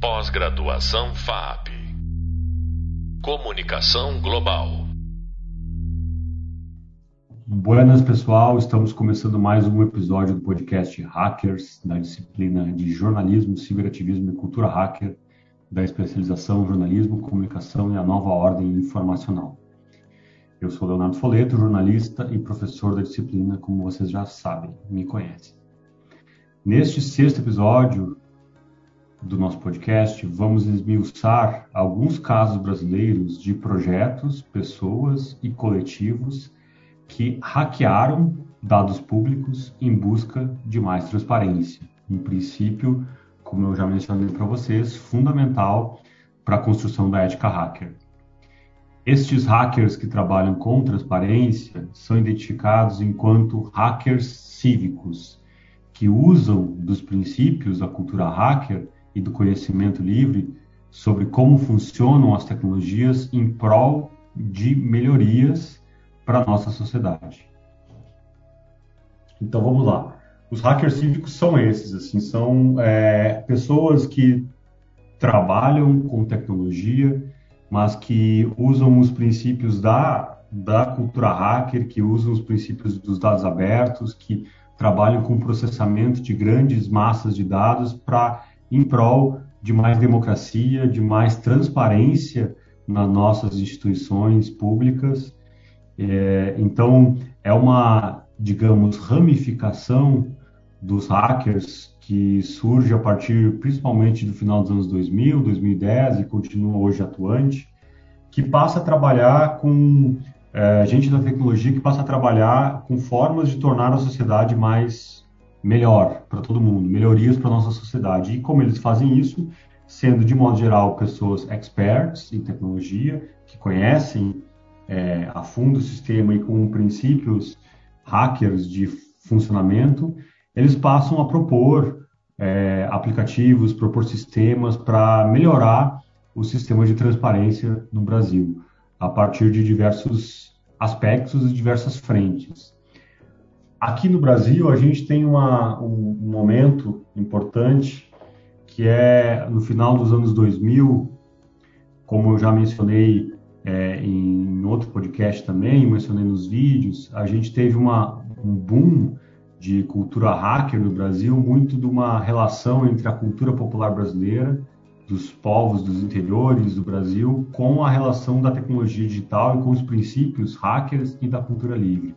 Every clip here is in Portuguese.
Pós-graduação FAP. Comunicação Global. Buenas, pessoal. Estamos começando mais um episódio do podcast Hackers, da disciplina de jornalismo, ciberativismo e cultura hacker, da especialização jornalismo, comunicação e a nova ordem informacional. Eu sou Leonardo Foleto, jornalista e professor da disciplina, como vocês já sabem, me conhecem. Neste sexto episódio do nosso podcast, vamos esmiuçar alguns casos brasileiros de projetos, pessoas e coletivos que hackearam dados públicos em busca de mais transparência. Um princípio, como eu já mencionei para vocês, fundamental para a construção da ética hacker. Estes hackers que trabalham com transparência são identificados enquanto hackers cívicos, que usam dos princípios da cultura hacker e do conhecimento livre sobre como funcionam as tecnologias em prol de melhorias para a nossa sociedade. Então vamos lá. Os hackers cívicos são esses, assim, são é, pessoas que trabalham com tecnologia, mas que usam os princípios da, da cultura hacker, que usam os princípios dos dados abertos, que trabalham com processamento de grandes massas de dados para em prol de mais democracia, de mais transparência nas nossas instituições públicas. É, então, é uma, digamos, ramificação dos hackers que surge a partir principalmente do final dos anos 2000, 2010 e continua hoje atuante, que passa a trabalhar com é, gente da tecnologia que passa a trabalhar com formas de tornar a sociedade mais melhor para todo mundo, melhorias para nossa sociedade. E como eles fazem isso, sendo de modo geral pessoas experts em tecnologia que conhecem é, a fundo o sistema e com princípios hackers de funcionamento, eles passam a propor é, aplicativos, propor sistemas para melhorar o sistema de transparência no Brasil, a partir de diversos aspectos e diversas frentes. Aqui no Brasil, a gente tem uma, um momento importante que é no final dos anos 2000, como eu já mencionei é, em outro podcast também, mencionei nos vídeos, a gente teve uma, um boom de cultura hacker no Brasil, muito de uma relação entre a cultura popular brasileira, dos povos dos interiores do Brasil, com a relação da tecnologia digital e com os princípios hackers e da cultura livre.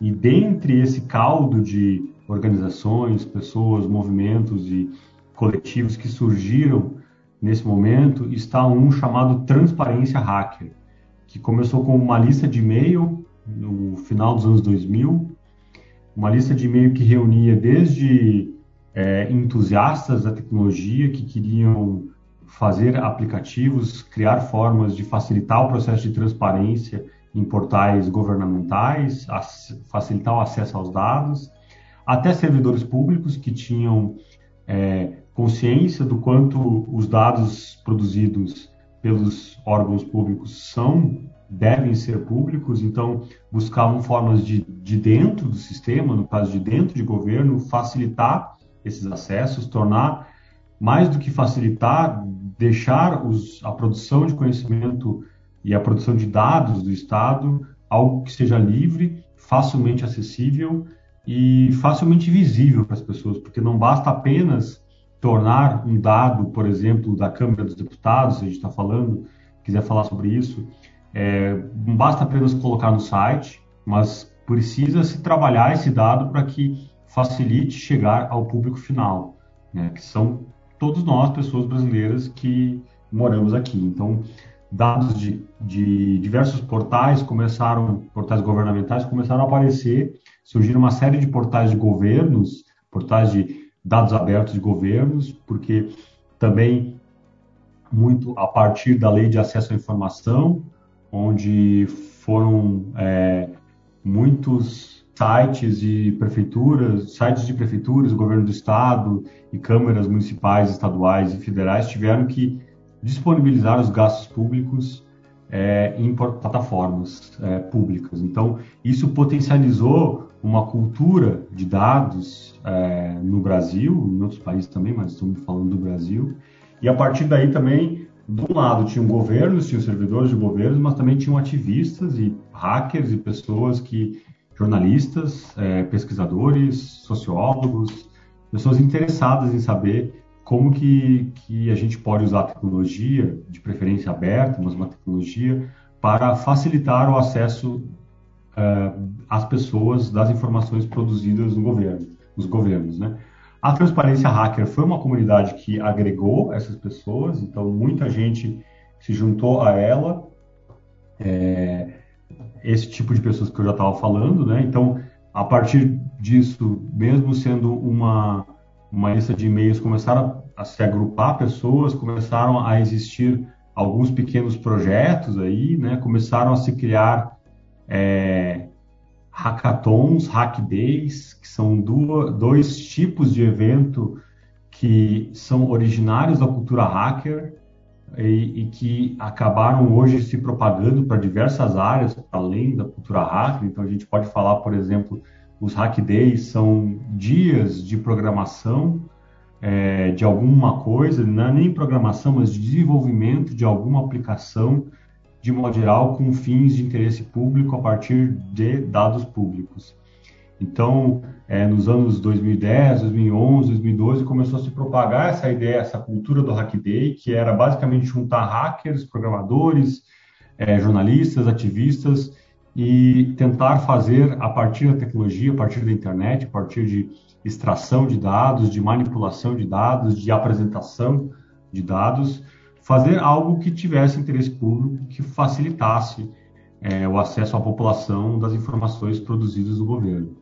E dentre esse caldo de organizações, pessoas, movimentos e coletivos que surgiram nesse momento, está um chamado Transparência Hacker, que começou com uma lista de e-mail no final dos anos 2000, uma lista de e-mail que reunia desde é, entusiastas da tecnologia que queriam fazer aplicativos, criar formas de facilitar o processo de transparência em portais governamentais, facilitar o acesso aos dados, até servidores públicos que tinham é, consciência do quanto os dados produzidos pelos órgãos públicos são devem ser públicos, então buscavam formas de, de dentro do sistema, no caso de dentro de governo, facilitar esses acessos, tornar mais do que facilitar, deixar os, a produção de conhecimento e a produção de dados do Estado algo que seja livre, facilmente acessível e facilmente visível para as pessoas, porque não basta apenas tornar um dado, por exemplo, da Câmara dos Deputados, se a gente está falando, quiser falar sobre isso, é, não basta apenas colocar no site, mas precisa se trabalhar esse dado para que facilite chegar ao público final, né, que são todos nós, pessoas brasileiras que moramos aqui. Então, dados de, de diversos portais começaram, portais governamentais começaram a aparecer, surgiram uma série de portais de governos, portais de dados abertos de governos, porque também muito a partir da lei de acesso à informação, onde foram é, muitos sites de prefeituras, sites de prefeituras, governo do estado e câmaras municipais, estaduais e federais tiveram que disponibilizar os gastos públicos é, em plataformas é, públicas. Então, isso potencializou uma cultura de dados é, no Brasil, em outros países também, mas estamos falando do Brasil, E a partir daí também, do lado, tinham governos, tinham servidores de governos, mas também tinham ativistas e hackers e pessoas que, jornalistas, pesquisadores, sociólogos, pessoas interessadas em saber como que, que a gente pode usar a tecnologia, de preferência aberta, mas uma tecnologia, para facilitar o acesso uh, às pessoas das informações produzidas no governo, nos governos, né? A Transparência Hacker foi uma comunidade que agregou essas pessoas, então muita gente se juntou a ela, é, esse tipo de pessoas que eu já estava falando, né? Então, a partir disso, mesmo sendo uma, uma lista de e-mails, começaram a, se agrupar pessoas, começaram a existir alguns pequenos projetos aí, né? Começaram a se criar é, hackathons, hack days, que são duas, dois tipos de evento que são originários da cultura hacker e, e que acabaram hoje se propagando para diversas áreas além da cultura hacker. Então a gente pode falar, por exemplo, os hack days são dias de programação é, de alguma coisa, não é nem programação, mas de desenvolvimento de alguma aplicação de modo geral, com fins de interesse público a partir de dados públicos. Então, é, nos anos 2010, 2011, 2012, começou a se propagar essa ideia, essa cultura do Hack Day, que era basicamente juntar hackers, programadores, é, jornalistas, ativistas e tentar fazer, a partir da tecnologia, a partir da internet, a partir de extração de dados, de manipulação de dados, de apresentação de dados, fazer algo que tivesse interesse público, que facilitasse é, o acesso à população das informações produzidas do governo.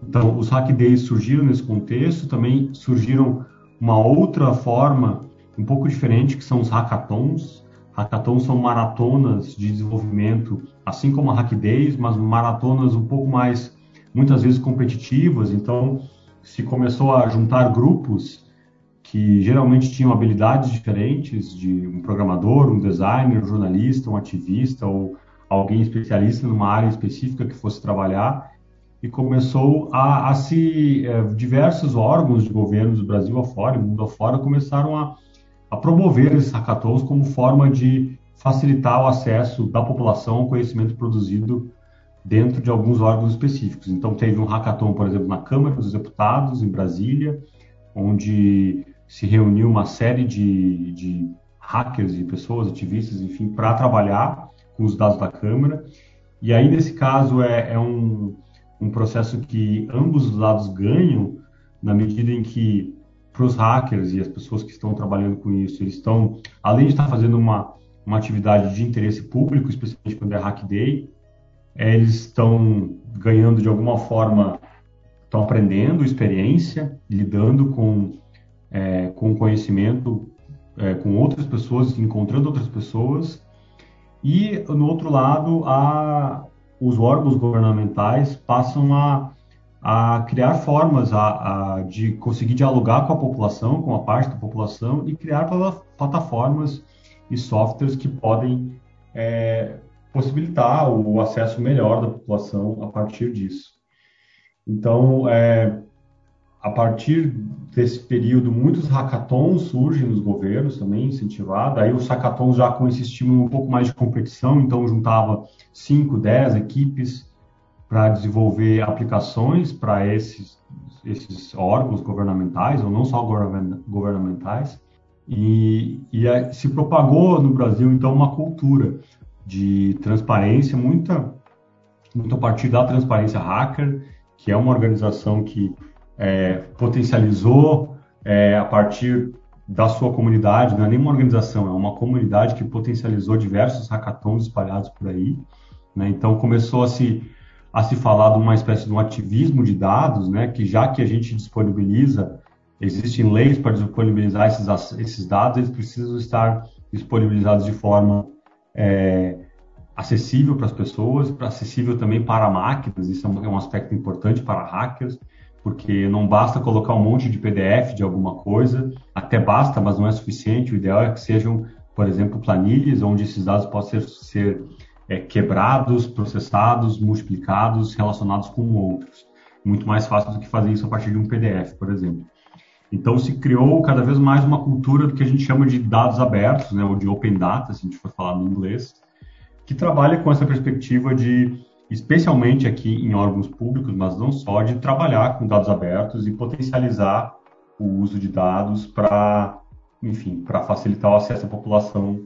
Então, os hack days surgiram nesse contexto, também surgiram uma outra forma um pouco diferente, que são os hackathons. Hackathons são maratonas de desenvolvimento, assim como a hack days, mas maratonas um pouco mais, muitas vezes competitivas. Então, se começou a juntar grupos que geralmente tinham habilidades diferentes de um programador, um designer, um jornalista, um ativista ou alguém especialista numa área específica que fosse trabalhar e começou a, a se é, diversos órgãos de governo do Brasil afora, mundo afora, começaram a, a promover esses hackathons como forma de facilitar o acesso da população ao conhecimento produzido dentro de alguns órgãos específicos. Então teve um hackathon, por exemplo, na Câmara dos Deputados em Brasília, onde se reuniu uma série de, de hackers e pessoas, ativistas, enfim, para trabalhar com os dados da Câmara. E aí, nesse caso, é, é um, um processo que ambos os lados ganham, na medida em que, para os hackers e as pessoas que estão trabalhando com isso, eles estão, além de estar fazendo uma, uma atividade de interesse público, especialmente quando é Hack Day, é, eles estão ganhando de alguma forma, estão aprendendo experiência, lidando com é, com conhecimento é, com outras pessoas, encontrando outras pessoas. E, no outro lado, a, os órgãos governamentais passam a, a criar formas a, a, de conseguir dialogar com a população, com a parte da população, e criar plataformas e softwares que podem é, possibilitar o acesso melhor da população a partir disso. Então, é, a partir desse período, muitos hackathons surgem nos governos também, incentivados. Aí os hackathons já com esse estímulo um pouco mais de competição, então juntava 5, 10 equipes para desenvolver aplicações para esses, esses órgãos governamentais, ou não só governamentais. E, e se propagou no Brasil, então, uma cultura de transparência, muita, muito a partir da Transparência Hacker, que é uma organização que é, potencializou é, a partir da sua comunidade, não é nenhuma organização, é uma comunidade que potencializou diversos hackathons espalhados por aí. Né? Então começou a se, a se falar de uma espécie de um ativismo de dados, né? que já que a gente disponibiliza, existem leis para disponibilizar esses, esses dados, eles precisam estar disponibilizados de forma é, acessível para as pessoas, acessível também para máquinas, isso é um, é um aspecto importante para hackers porque não basta colocar um monte de PDF de alguma coisa, até basta, mas não é suficiente. O ideal é que sejam, por exemplo, planilhas onde esses dados possam ser, ser é, quebrados, processados, multiplicados, relacionados com outros. Muito mais fácil do que fazer isso a partir de um PDF, por exemplo. Então, se criou cada vez mais uma cultura do que a gente chama de dados abertos, né, ou de open data, se a gente for falar no inglês, que trabalha com essa perspectiva de, especialmente aqui em órgãos públicos, mas não só, de trabalhar com dados abertos e potencializar o uso de dados para, enfim, para facilitar o acesso à população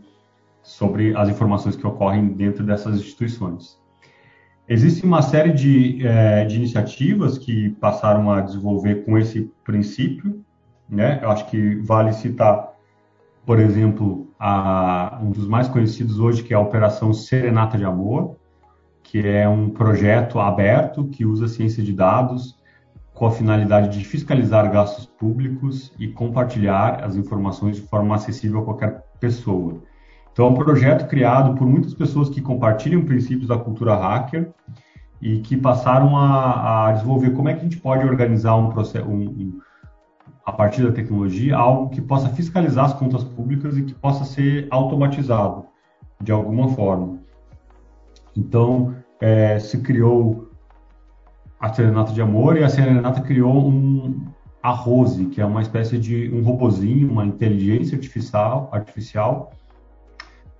sobre as informações que ocorrem dentro dessas instituições. Existe uma série de, é, de iniciativas que passaram a desenvolver com esse princípio, né? Eu acho que vale citar, por exemplo, a, um dos mais conhecidos hoje, que é a Operação Serenata de Amor, que é um projeto aberto que usa ciência de dados com a finalidade de fiscalizar gastos públicos e compartilhar as informações de forma acessível a qualquer pessoa. Então, é um projeto criado por muitas pessoas que compartilham princípios da cultura hacker e que passaram a, a desenvolver como é que a gente pode organizar um processo, um, um, a partir da tecnologia, algo que possa fiscalizar as contas públicas e que possa ser automatizado de alguma forma. Então, é, se criou a Serenata de Amor e a Serenata criou um, a Rose, que é uma espécie de um robozinho, uma inteligência artificial, artificial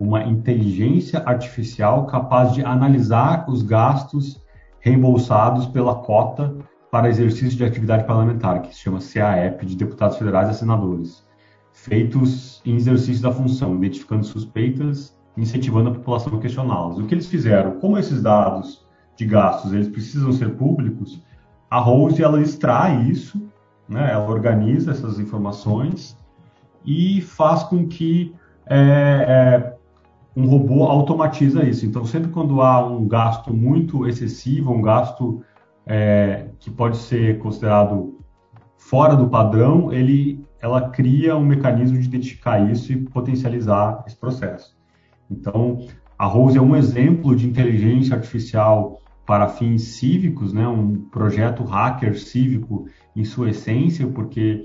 uma inteligência artificial capaz de analisar os gastos reembolsados pela cota para exercício de atividade parlamentar, que se chama CAEP, de deputados federais e senadores, feitos em exercício da função, identificando suspeitas incentivando a população a questioná-las. O que eles fizeram? Como esses dados de gastos eles precisam ser públicos, a Rose ela extrai isso, né, ela organiza essas informações e faz com que é, é, um robô automatiza isso. Então, sempre quando há um gasto muito excessivo, um gasto é, que pode ser considerado fora do padrão, ele, ela cria um mecanismo de identificar isso e potencializar esse processo. Então, a Rose é um exemplo de inteligência artificial para fins cívicos, né? um projeto hacker cívico em sua essência, porque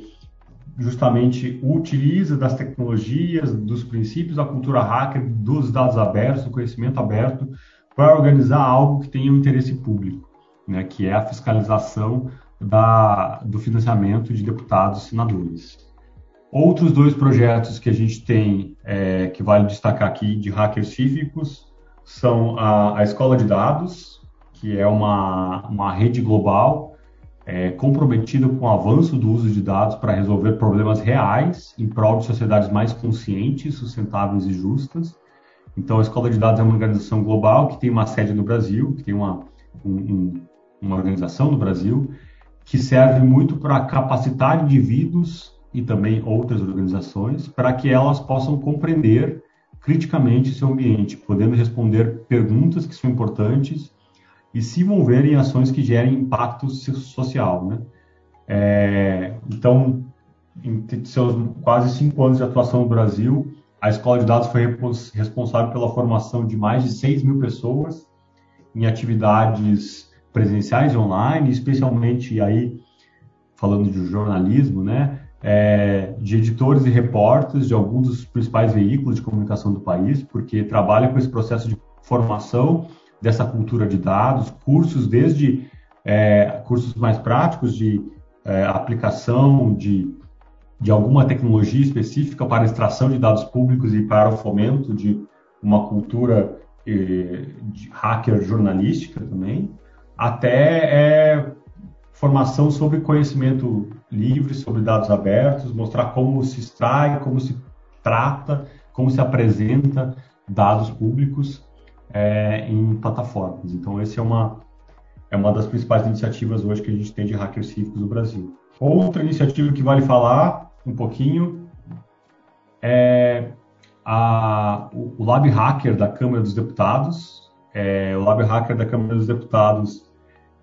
justamente utiliza das tecnologias, dos princípios da cultura hacker, dos dados abertos, do conhecimento aberto, para organizar algo que tenha um interesse público, né, que é a fiscalização da, do financiamento de deputados e senadores. Outros dois projetos que a gente tem, é, que vale destacar aqui, de hackers cívicos, são a, a Escola de Dados, que é uma, uma rede global é, comprometido com o avanço do uso de dados para resolver problemas reais em prol de sociedades mais conscientes, sustentáveis e justas. Então, a Escola de Dados é uma organização global que tem uma sede no Brasil, que tem uma, um, uma organização no Brasil, que serve muito para capacitar indivíduos e também outras organizações para que elas possam compreender criticamente seu ambiente, podendo responder perguntas que são importantes e se envolver em ações que gerem impacto social, né? É, então, em seus quase cinco anos de atuação no Brasil, a Escola de Dados foi responsável pela formação de mais de 6 mil pessoas em atividades presenciais e online, especialmente aí, falando de jornalismo, né? É, de editores e repórteres de alguns dos principais veículos de comunicação do país, porque trabalha com esse processo de formação dessa cultura de dados, cursos desde é, cursos mais práticos de é, aplicação de, de alguma tecnologia específica para extração de dados públicos e para o fomento de uma cultura é, de hacker jornalística também, até é, formação sobre conhecimento livre, sobre dados abertos, mostrar como se extrai, como se trata, como se apresenta dados públicos é, em plataformas. Então, esse é uma, é uma das principais iniciativas hoje que a gente tem de hackers cívicos no Brasil. Outra iniciativa que vale falar um pouquinho é a, o Lab Hacker da Câmara dos Deputados. É, o Lab Hacker da Câmara dos Deputados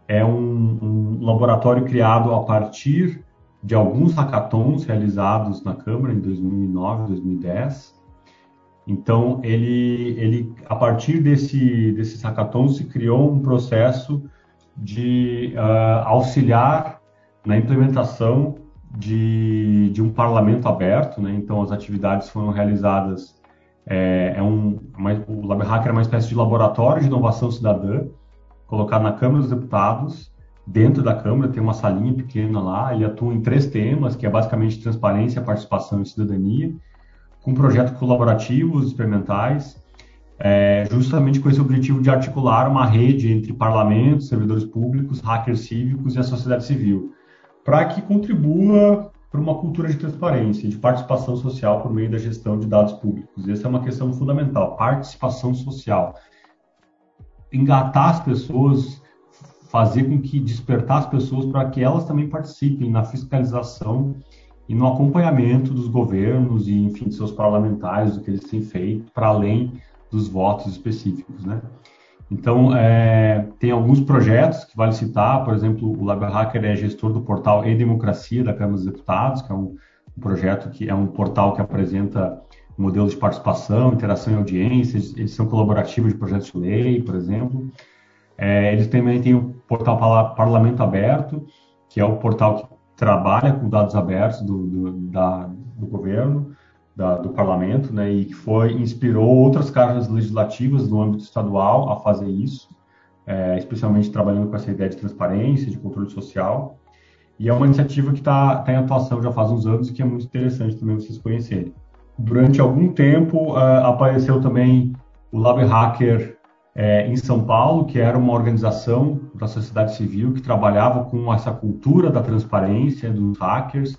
é um, um laboratório criado a partir de alguns hackathons realizados na Câmara em 2009, 2010, então, ele, ele a partir desse, desses hackathons, se criou um processo de uh, auxiliar na implementação de, de um parlamento aberto. Né? Então, as atividades foram realizadas. É, é um, uma, o Lab Hacker é uma espécie de laboratório de inovação cidadã, colocado na Câmara dos Deputados, dentro da Câmara, tem uma salinha pequena lá, ele atua em três temas, que é basicamente transparência, participação e cidadania, com projetos colaborativos, experimentais, é, justamente com esse objetivo de articular uma rede entre parlamentos, servidores públicos, hackers cívicos e a sociedade civil, para que contribua para uma cultura de transparência, de participação social por meio da gestão de dados públicos. Essa é uma questão fundamental, participação social. Engatar as pessoas fazer com que despertar as pessoas para que elas também participem na fiscalização e no acompanhamento dos governos e, enfim, de seus parlamentares, do que eles têm feito, para além dos votos específicos, né? Então, é, tem alguns projetos que vale citar, por exemplo, o Lab Hacker é gestor do portal E-Democracia da Câmara dos Deputados, que é um, um projeto que é um portal que apresenta modelos de participação, interação e audiências, eles são colaborativos de projetos de lei, por exemplo. É, eles também têm o portal Parlamento Aberto, que é o portal que trabalha com dados abertos do, do, da, do governo, da, do parlamento, né, e que foi inspirou outras casas legislativas no âmbito estadual a fazer isso, é, especialmente trabalhando com essa ideia de transparência, de controle social. E é uma iniciativa que está tá em atuação já faz uns anos e que é muito interessante também vocês conhecerem. Durante algum tempo uh, apareceu também o Lab Hacker é, em São Paulo, que era uma organização da sociedade civil que trabalhava com essa cultura da transparência dos hackers.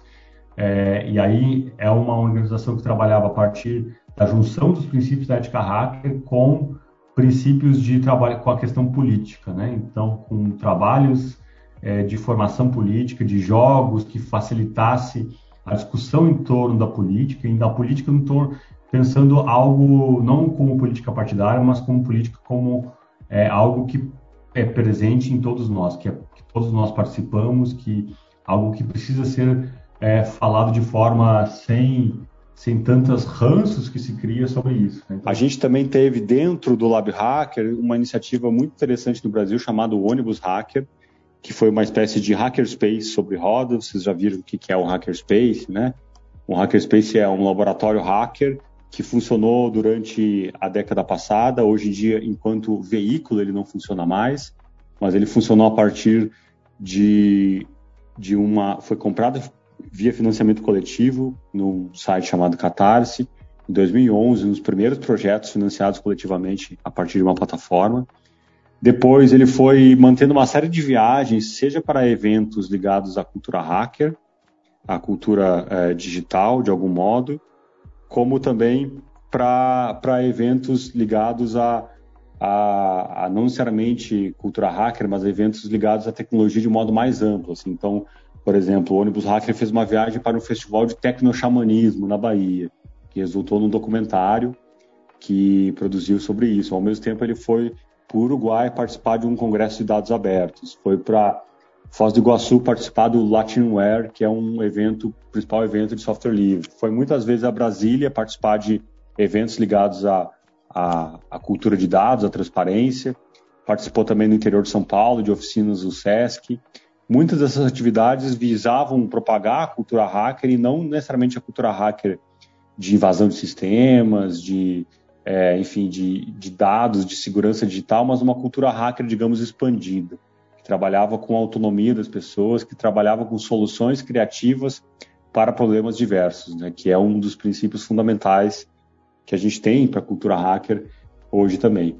É, e aí é uma organização que trabalhava a partir da junção dos princípios da ética hacker com princípios de trabalho com a questão política, né? Então, com trabalhos é, de formação política, de jogos que facilitasse a discussão em torno da política e da política em torno pensando algo não como política partidária, mas como política como é, algo que é presente em todos nós, que, é, que todos nós participamos, que algo que precisa ser é, falado de forma sem sem tantas ranços que se cria sobre isso. Né? A gente também teve dentro do Lab Hacker uma iniciativa muito interessante no Brasil chamada Ônibus Hacker, que foi uma espécie de hackerspace sobre rodas. Vocês já viram o que é o hackerspace, né? O hackerspace é um laboratório hacker que funcionou durante a década passada. Hoje em dia, enquanto veículo, ele não funciona mais, mas ele funcionou a partir de, de uma. Foi comprado via financiamento coletivo num site chamado Catarse, em 2011, um dos primeiros projetos financiados coletivamente a partir de uma plataforma. Depois ele foi mantendo uma série de viagens, seja para eventos ligados à cultura hacker, à cultura eh, digital, de algum modo, como também para eventos ligados a, a, a, não necessariamente cultura hacker, mas eventos ligados à tecnologia de modo mais amplo. Assim. Então, por exemplo, o ônibus hacker fez uma viagem para um festival de tecnoxamanismo na Bahia, que resultou num documentário que produziu sobre isso. Ao mesmo tempo, ele foi para o Uruguai participar de um congresso de dados abertos. Foi para Foz do Iguaçu participar do Latinware, que é um evento, principal evento de software livre. Foi muitas vezes a Brasília participar de eventos ligados à, à, à cultura de dados, à transparência. Participou também no interior de São Paulo, de oficinas do SESC. Muitas dessas atividades visavam propagar a cultura hacker e não necessariamente a cultura hacker de invasão de sistemas, de, é, enfim, de, de dados, de segurança digital, mas uma cultura hacker, digamos, expandida que trabalhava com a autonomia das pessoas, que trabalhava com soluções criativas para problemas diversos, né, que é um dos princípios fundamentais que a gente tem para a cultura hacker hoje também.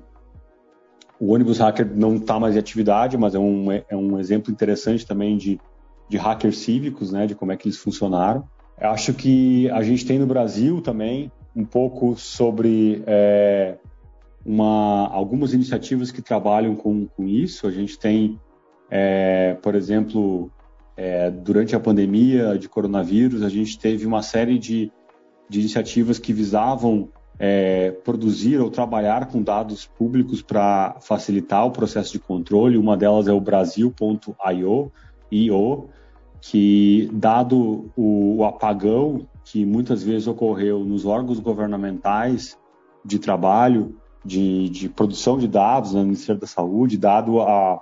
O ônibus hacker não está mais em atividade, mas é um, é um exemplo interessante também de, de hackers cívicos, né, de como é que eles funcionaram. Eu acho que a gente tem no Brasil também um pouco sobre é, uma, algumas iniciativas que trabalham com, com isso. A gente tem é, por exemplo, é, durante a pandemia de coronavírus, a gente teve uma série de, de iniciativas que visavam é, produzir ou trabalhar com dados públicos para facilitar o processo de controle. Uma delas é o Brasil.io, IO, que, dado o, o apagão que muitas vezes ocorreu nos órgãos governamentais de trabalho, de, de produção de dados né, no Ministério da Saúde, dado a,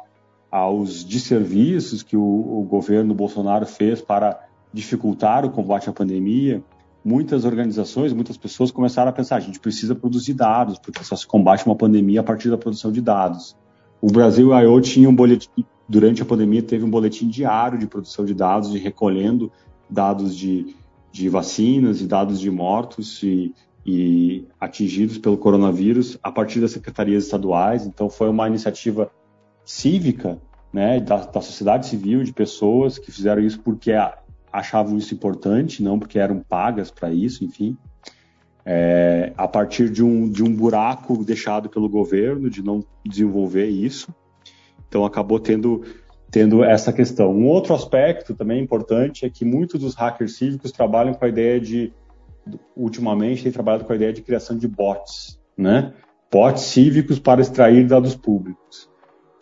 aos desserviços que o, o governo Bolsonaro fez para dificultar o combate à pandemia, muitas organizações, muitas pessoas começaram a pensar: a gente precisa produzir dados, porque só se combate uma pandemia a partir da produção de dados. O Brasil I.O. tinha um boletim durante a pandemia teve um boletim diário de produção de dados, de recolhendo dados de, de vacinas e dados de mortos e, e atingidos pelo coronavírus a partir das secretarias estaduais. Então, foi uma iniciativa cívica né, da, da sociedade civil, de pessoas que fizeram isso porque achavam isso importante, não porque eram pagas para isso, enfim. É, a partir de um, de um buraco deixado pelo governo de não desenvolver isso. Então acabou tendo, tendo essa questão. Um outro aspecto também importante é que muitos dos hackers cívicos trabalham com a ideia de, ultimamente, têm trabalhado com a ideia de criação de bots, né? Bots cívicos para extrair dados públicos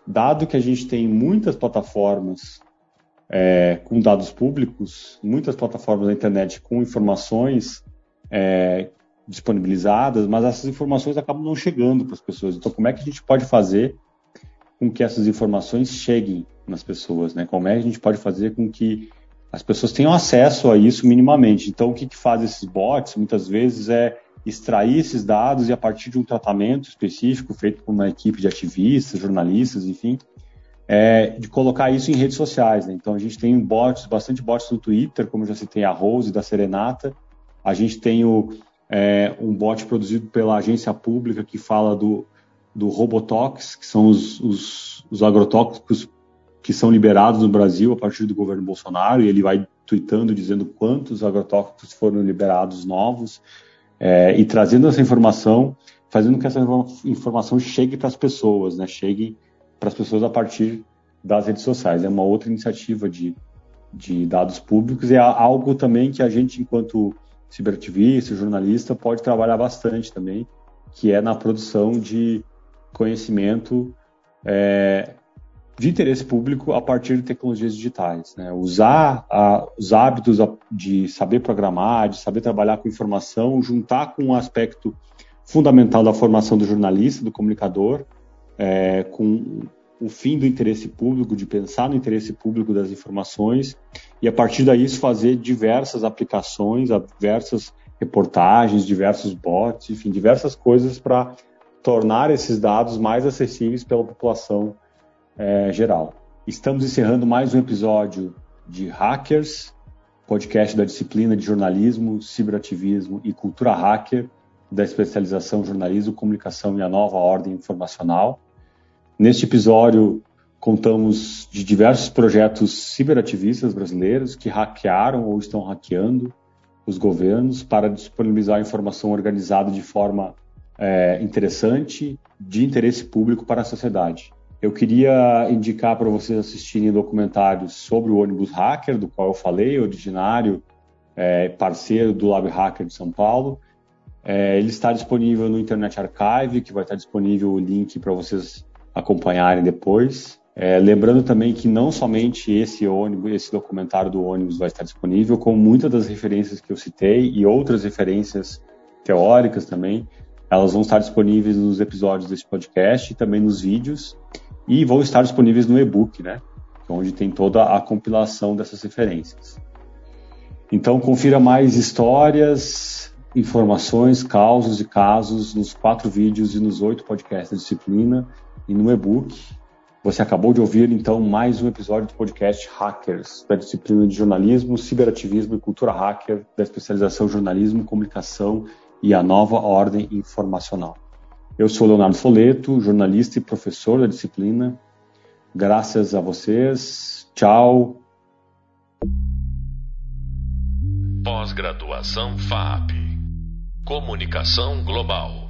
dado que a gente tem muitas plataformas é, com dados públicos, muitas plataformas na internet com informações é, disponibilizadas, mas essas informações acabam não chegando para as pessoas. Então, como é que a gente pode fazer com que essas informações cheguem nas pessoas? Né? Como é que a gente pode fazer com que as pessoas tenham acesso a isso minimamente? Então, o que, que faz esses bots, muitas vezes, é extrair esses dados e a partir de um tratamento específico feito por uma equipe de ativistas, jornalistas, enfim, é, de colocar isso em redes sociais. Né? Então a gente tem bots, bastante bots no Twitter, como já citei a Rose da Serenata. A gente tem o, é, um bot produzido pela agência pública que fala do, do Robotox, que são os, os, os agrotóxicos que são liberados no Brasil a partir do governo Bolsonaro, e ele vai tweetando dizendo quantos agrotóxicos foram liberados novos é, e trazendo essa informação, fazendo com que essa informação chegue para as pessoas, né? chegue para as pessoas a partir das redes sociais. É uma outra iniciativa de, de dados públicos é algo também que a gente, enquanto ciberativista, jornalista, pode trabalhar bastante também, que é na produção de conhecimento é, de interesse público a partir de tecnologias digitais. Né? Usar a, os hábitos de saber programar, de saber trabalhar com informação, juntar com um aspecto fundamental da formação do jornalista, do comunicador, é, com o fim do interesse público, de pensar no interesse público das informações, e a partir daí fazer diversas aplicações, diversas reportagens, diversos bots, enfim, diversas coisas para tornar esses dados mais acessíveis pela população é, geral. Estamos encerrando mais um episódio de Hackers, podcast da disciplina de jornalismo, ciberativismo e cultura hacker da especialização jornalismo, comunicação e a nova ordem informacional. Neste episódio, contamos de diversos projetos ciberativistas brasileiros que hackearam ou estão hackeando os governos para disponibilizar informação organizada de forma é, interessante, de interesse público para a sociedade. Eu queria indicar para vocês assistirem documentários sobre o ônibus hacker, do qual eu falei, originário, é, parceiro do Lab Hacker de São Paulo. É, ele está disponível no Internet Archive, que vai estar disponível o link para vocês acompanharem depois. É, lembrando também que não somente esse ônibus, esse documentário do ônibus vai estar disponível, como muitas das referências que eu citei e outras referências teóricas também, elas vão estar disponíveis nos episódios desse podcast e também nos vídeos e vão estar disponíveis no e-book, né? Onde tem toda a compilação dessas referências. Então, confira mais histórias, informações, causos e casos nos quatro vídeos e nos oito podcasts da disciplina e no e-book. Você acabou de ouvir, então, mais um episódio do podcast Hackers, da disciplina de jornalismo, ciberativismo e cultura hacker, da especialização jornalismo, comunicação e a nova ordem informacional. Eu sou Leonardo Foleto, jornalista e professor da disciplina. Graças a vocês. Tchau. Pós-graduação FAP. Comunicação Global.